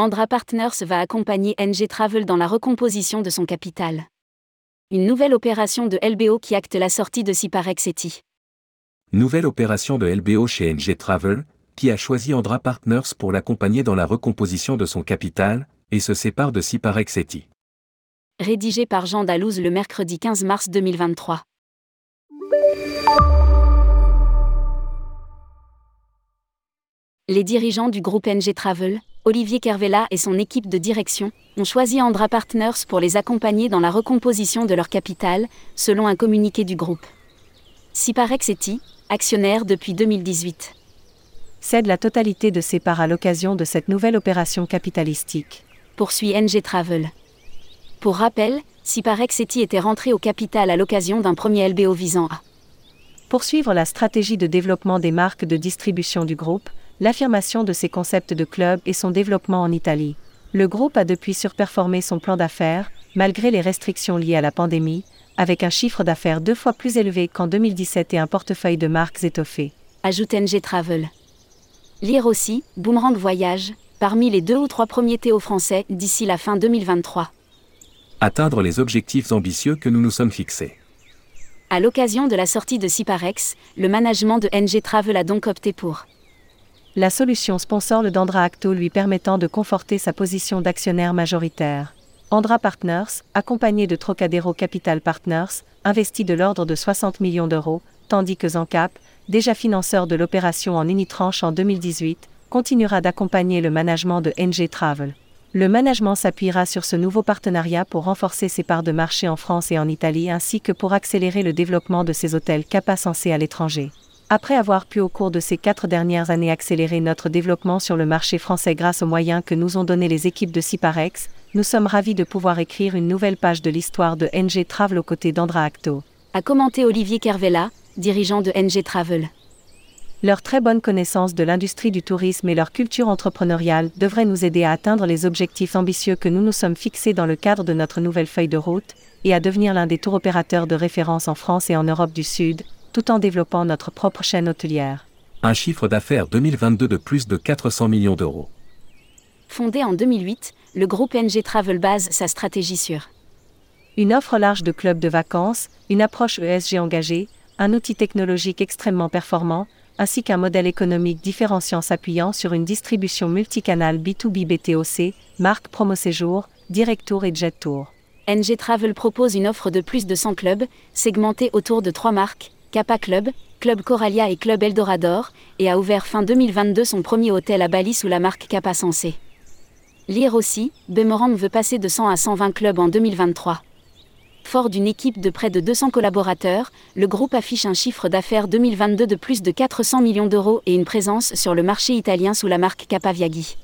Andra Partners va accompagner NG Travel dans la recomposition de son capital. Une nouvelle opération de LBO qui acte la sortie de Ciparex Eti. Nouvelle opération de LBO chez NG Travel, qui a choisi Andra Partners pour l'accompagner dans la recomposition de son capital, et se sépare de Ciparex Eti. Rédigé par Jean Dalouse le mercredi 15 mars 2023. Les dirigeants du groupe NG Travel, Olivier Kervella et son équipe de direction, ont choisi Andra Partners pour les accompagner dans la recomposition de leur capital, selon un communiqué du groupe. Ciparex Eti, actionnaire depuis 2018. Cède la totalité de ses parts à l'occasion de cette nouvelle opération capitalistique. Poursuit NG Travel. Pour rappel, Ciparex Eti était rentré au capital à l'occasion d'un premier LBO visant à poursuivre la stratégie de développement des marques de distribution du groupe, l'affirmation de ses concepts de club et son développement en Italie. Le groupe a depuis surperformé son plan d'affaires, malgré les restrictions liées à la pandémie, avec un chiffre d'affaires deux fois plus élevé qu'en 2017 et un portefeuille de marques étoffé. Ajoute NG Travel. Lire aussi, Boomerang Voyage, parmi les deux ou trois premiers Théo français d'ici la fin 2023. Atteindre les objectifs ambitieux que nous nous sommes fixés. À l'occasion de la sortie de Ciparex, le management de NG Travel a donc opté pour la solution sponsor le d'Andra Acto lui permettant de conforter sa position d'actionnaire majoritaire. Andra Partners, accompagné de Trocadéro Capital Partners, investit de l'ordre de 60 millions d'euros, tandis que Zancap, déjà financeur de l'opération en unitranche en 2018, continuera d'accompagner le management de NG Travel. Le management s'appuiera sur ce nouveau partenariat pour renforcer ses parts de marché en France et en Italie ainsi que pour accélérer le développement de ses hôtels CAPA censés à l'étranger. Après avoir pu au cours de ces quatre dernières années accélérer notre développement sur le marché français grâce aux moyens que nous ont donnés les équipes de Ciparex, nous sommes ravis de pouvoir écrire une nouvelle page de l'histoire de NG Travel aux côtés d'Andra Acto. A commenté Olivier Kervella, dirigeant de NG Travel. Leur très bonne connaissance de l'industrie du tourisme et leur culture entrepreneuriale devraient nous aider à atteindre les objectifs ambitieux que nous nous sommes fixés dans le cadre de notre nouvelle feuille de route, et à devenir l'un des tours opérateurs de référence en France et en Europe du Sud, tout en développant notre propre chaîne hôtelière. Un chiffre d'affaires 2022 de plus de 400 millions d'euros. Fondé en 2008, le groupe NG Travel base sa stratégie sur une offre large de clubs de vacances, une approche ESG engagée, un outil technologique extrêmement performant, ainsi qu'un modèle économique différenciant s'appuyant sur une distribution multicanale B2B BTOC, marque Promo Séjour, Direct Tour et Jet Tour. NG Travel propose une offre de plus de 100 clubs, segmentés autour de trois marques, Kappa Club, Club Coralia et Club Eldorador, et a ouvert fin 2022 son premier hôtel à Bali sous la marque Kappa Sensé. Lire aussi, Boomerang veut passer de 100 à 120 clubs en 2023. Fort d'une équipe de près de 200 collaborateurs, le groupe affiche un chiffre d'affaires 2022 de plus de 400 millions d'euros et une présence sur le marché italien sous la marque Capaviaghi.